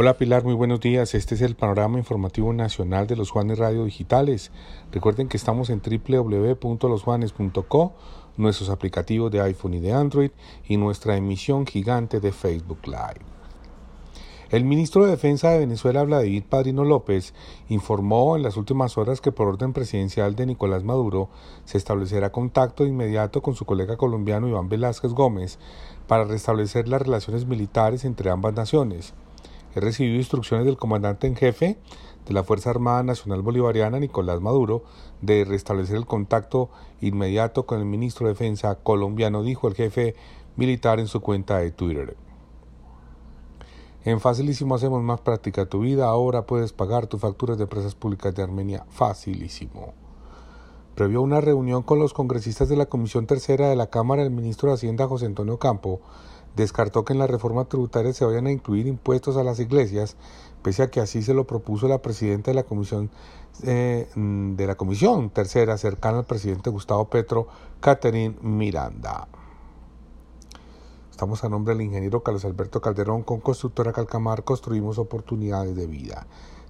Hola Pilar, muy buenos días. Este es el panorama informativo nacional de los Juanes Radio Digitales. Recuerden que estamos en www.losjuanes.co, nuestros aplicativos de iPhone y de Android y nuestra emisión gigante de Facebook Live. El ministro de Defensa de Venezuela, Vladimir Padrino López, informó en las últimas horas que por orden presidencial de Nicolás Maduro se establecerá contacto inmediato con su colega colombiano Iván Velázquez Gómez para restablecer las relaciones militares entre ambas naciones. He recibido instrucciones del comandante en jefe de la Fuerza Armada Nacional Bolivariana, Nicolás Maduro, de restablecer el contacto inmediato con el ministro de Defensa colombiano, dijo el jefe militar en su cuenta de Twitter. En Facilísimo hacemos más práctica tu vida, ahora puedes pagar tus facturas de empresas públicas de Armenia Facilísimo. Previo a una reunión con los congresistas de la Comisión Tercera de la Cámara, el ministro de Hacienda José Antonio Campo descartó que en la reforma tributaria se vayan a incluir impuestos a las iglesias, pese a que así se lo propuso la presidenta de la comisión eh, de la comisión tercera cercana al presidente Gustavo Petro, Catherine Miranda. Estamos a nombre del ingeniero Carlos Alberto Calderón con Constructora Calcamar, construimos oportunidades de vida.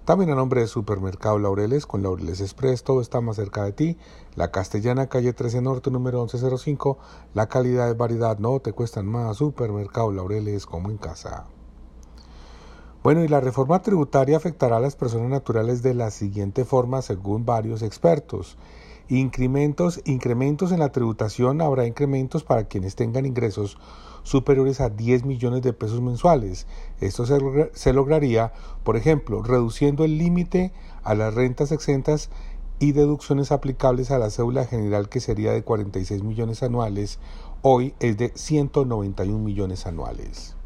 También a nombre de Supermercado Laureles, con Laureles Express, todo está más cerca de ti. La Castellana, calle 13 Norte, número 1105. La calidad de variedad no te cuestan más. Supermercado Laureles, como en casa. Bueno, y la reforma tributaria afectará a las personas naturales de la siguiente forma, según varios expertos. Incrementos, incrementos en la tributación, habrá incrementos para quienes tengan ingresos superiores a 10 millones de pesos mensuales. Esto se, lograría, por ejemplo, reduciendo el límite a las rentas exentas y deducciones aplicables a la cédula general que sería de 46 millones anuales, hoy es de 191 millones anuales.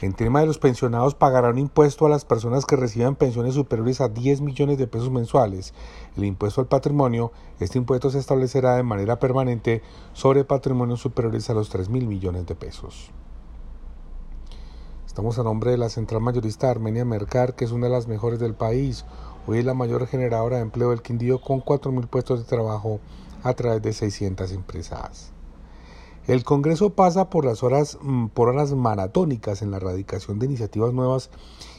En tema de los pensionados, pagarán impuesto a las personas que reciban pensiones superiores a 10 millones de pesos mensuales. El impuesto al patrimonio, este impuesto se establecerá de manera permanente sobre patrimonios superiores a los 3 mil millones de pesos. Estamos a nombre de la central mayorista Armenia Mercar, que es una de las mejores del país. Hoy es la mayor generadora de empleo del Quindío con 4.000 puestos de trabajo a través de 600 empresas. El Congreso pasa por las horas, mm, por horas maratónicas en la erradicación de iniciativas nuevas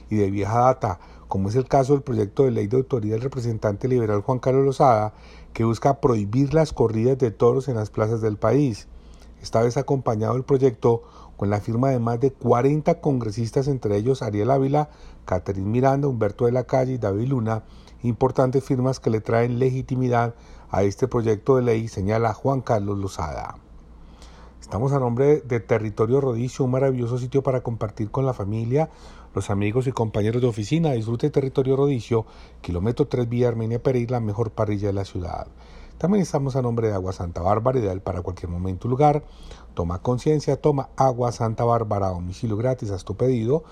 y de vieja data, como es el caso del proyecto de ley de autoridad del representante liberal Juan Carlos Lozada, que busca prohibir las corridas de toros en las plazas del país. Esta vez acompañado el proyecto con la firma de más de 40 congresistas, entre ellos Ariel Ávila, Catherine Miranda, Humberto de la Calle y David Luna, importantes firmas que le traen legitimidad a este proyecto de ley, señala Juan Carlos Lozada. Estamos a nombre de Territorio Rodicio, un maravilloso sitio para compartir con la familia, los amigos y compañeros de oficina. Disfrute Territorio Rodicio, kilómetro 3 Vía Armenia Pereira, la mejor parrilla de la ciudad. También estamos a nombre de Agua Santa Bárbara, ideal para cualquier momento y lugar. Toma conciencia, toma Agua Santa Bárbara a domicilio gratis, haz tu pedido.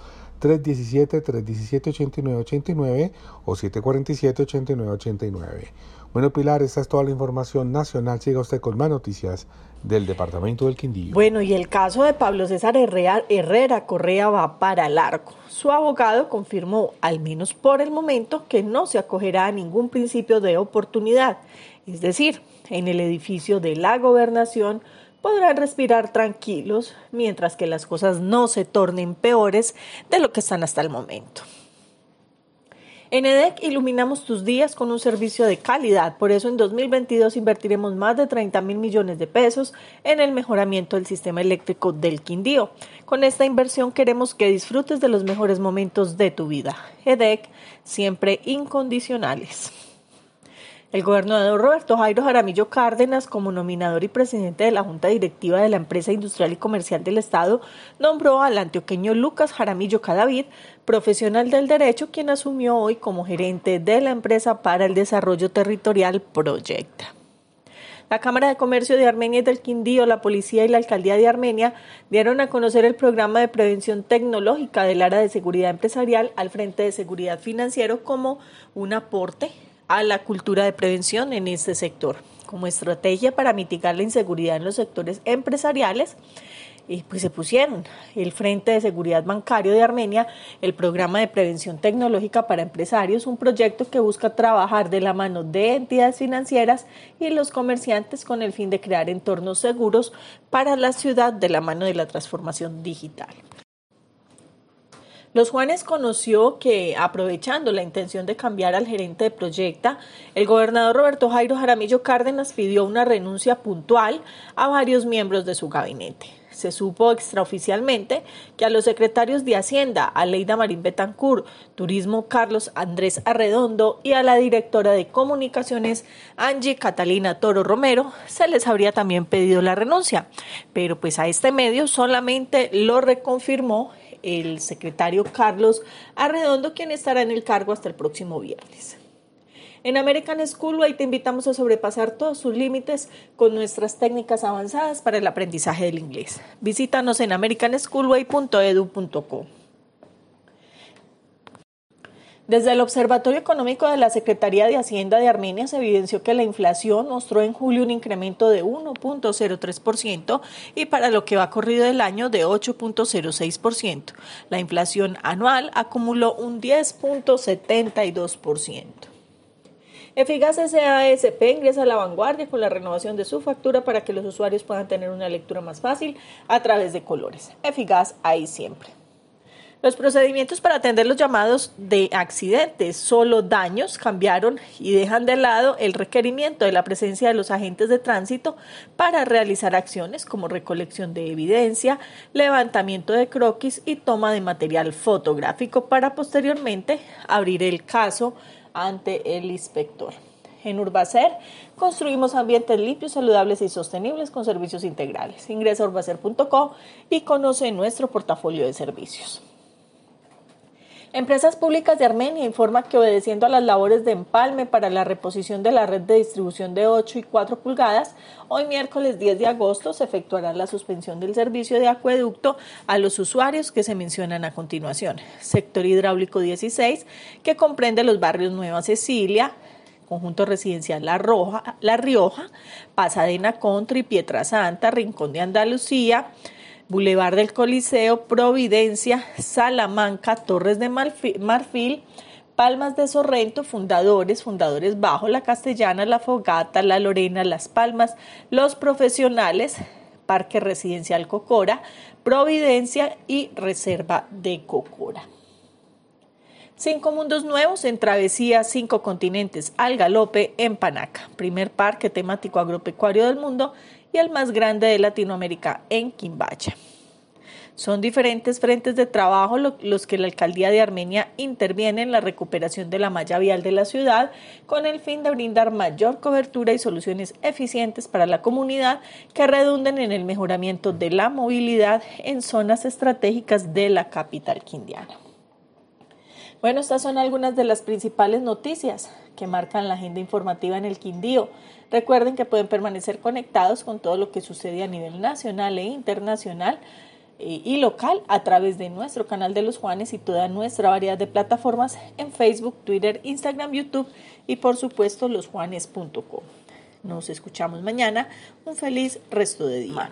317-317-8989 o 747-8989. Bueno, Pilar, esta es toda la información nacional. Siga usted con más noticias del departamento del Quindío. Bueno, y el caso de Pablo César Herrera, Herrera Correa va para largo. Su abogado confirmó, al menos por el momento, que no se acogerá a ningún principio de oportunidad. Es decir, en el edificio de la gobernación podrán respirar tranquilos mientras que las cosas no se tornen peores de lo que están hasta el momento. En EDEC iluminamos tus días con un servicio de calidad, por eso en 2022 invertiremos más de 30 mil millones de pesos en el mejoramiento del sistema eléctrico del Quindío. Con esta inversión queremos que disfrutes de los mejores momentos de tu vida. EDEC, siempre incondicionales. El gobernador Roberto Jairo Jaramillo Cárdenas, como nominador y presidente de la Junta Directiva de la Empresa Industrial y Comercial del Estado, nombró al antioqueño Lucas Jaramillo Cadavid, profesional del derecho, quien asumió hoy como gerente de la empresa para el desarrollo territorial Proyecta. La Cámara de Comercio de Armenia y del Quindío, la Policía y la Alcaldía de Armenia dieron a conocer el programa de prevención tecnológica del área de seguridad empresarial al Frente de Seguridad Financiero como un aporte a la cultura de prevención en este sector, como estrategia para mitigar la inseguridad en los sectores empresariales. Y pues se pusieron el Frente de Seguridad Bancario de Armenia, el Programa de Prevención Tecnológica para Empresarios, un proyecto que busca trabajar de la mano de entidades financieras y los comerciantes con el fin de crear entornos seguros para la ciudad de la mano de la transformación digital. Los Juanes conoció que, aprovechando la intención de cambiar al gerente de Proyecta, el gobernador Roberto Jairo Jaramillo Cárdenas pidió una renuncia puntual a varios miembros de su gabinete. Se supo extraoficialmente que a los secretarios de Hacienda, Aleida Marín Betancourt, Turismo Carlos Andrés Arredondo y a la directora de Comunicaciones Angie Catalina Toro Romero se les habría también pedido la renuncia. Pero pues a este medio solamente lo reconfirmó el secretario Carlos Arredondo, quien estará en el cargo hasta el próximo viernes. En American Schoolway te invitamos a sobrepasar todos sus límites con nuestras técnicas avanzadas para el aprendizaje del inglés. Visítanos en americanschoolway.edu.co. Desde el Observatorio Económico de la Secretaría de Hacienda de Armenia se evidenció que la inflación mostró en julio un incremento de 1.03% y para lo que va corrido del año de 8.06%. La inflación anual acumuló un 10.72%. Eficaz SASP ingresa a la vanguardia con la renovación de su factura para que los usuarios puedan tener una lectura más fácil a través de colores. Eficaz ahí siempre. Los procedimientos para atender los llamados de accidentes, solo daños, cambiaron y dejan de lado el requerimiento de la presencia de los agentes de tránsito para realizar acciones como recolección de evidencia, levantamiento de croquis y toma de material fotográfico para posteriormente abrir el caso ante el inspector. En Urbacer construimos ambientes limpios, saludables y sostenibles con servicios integrales. Ingresa a urbacer.com y conoce nuestro portafolio de servicios. Empresas Públicas de Armenia informa que obedeciendo a las labores de empalme para la reposición de la red de distribución de 8 y 4 pulgadas, hoy miércoles 10 de agosto se efectuará la suspensión del servicio de acueducto a los usuarios que se mencionan a continuación. Sector hidráulico 16, que comprende los barrios Nueva Cecilia, Conjunto Residencial La, Roja, la Rioja, Pasadena Country, Pietra Santa, Rincón de Andalucía, Boulevard del Coliseo, Providencia, Salamanca, Torres de Marfil, Palmas de Sorrento, Fundadores, Fundadores Bajo, La Castellana, La Fogata, La Lorena, Las Palmas, Los Profesionales, Parque Residencial Cocora, Providencia y Reserva de Cocora. Cinco mundos nuevos en travesía cinco continentes al galope en Panaca, primer parque temático agropecuario del mundo y el más grande de Latinoamérica en Quimbacha. Son diferentes frentes de trabajo los que la alcaldía de Armenia interviene en la recuperación de la malla vial de la ciudad con el fin de brindar mayor cobertura y soluciones eficientes para la comunidad que redunden en el mejoramiento de la movilidad en zonas estratégicas de la capital quindiana. Bueno, estas son algunas de las principales noticias que marcan la agenda informativa en el Quindío. Recuerden que pueden permanecer conectados con todo lo que sucede a nivel nacional e internacional eh, y local a través de nuestro canal de los Juanes y toda nuestra variedad de plataformas en Facebook, Twitter, Instagram, YouTube y por supuesto losjuanes.com. Nos escuchamos mañana. Un feliz resto de día.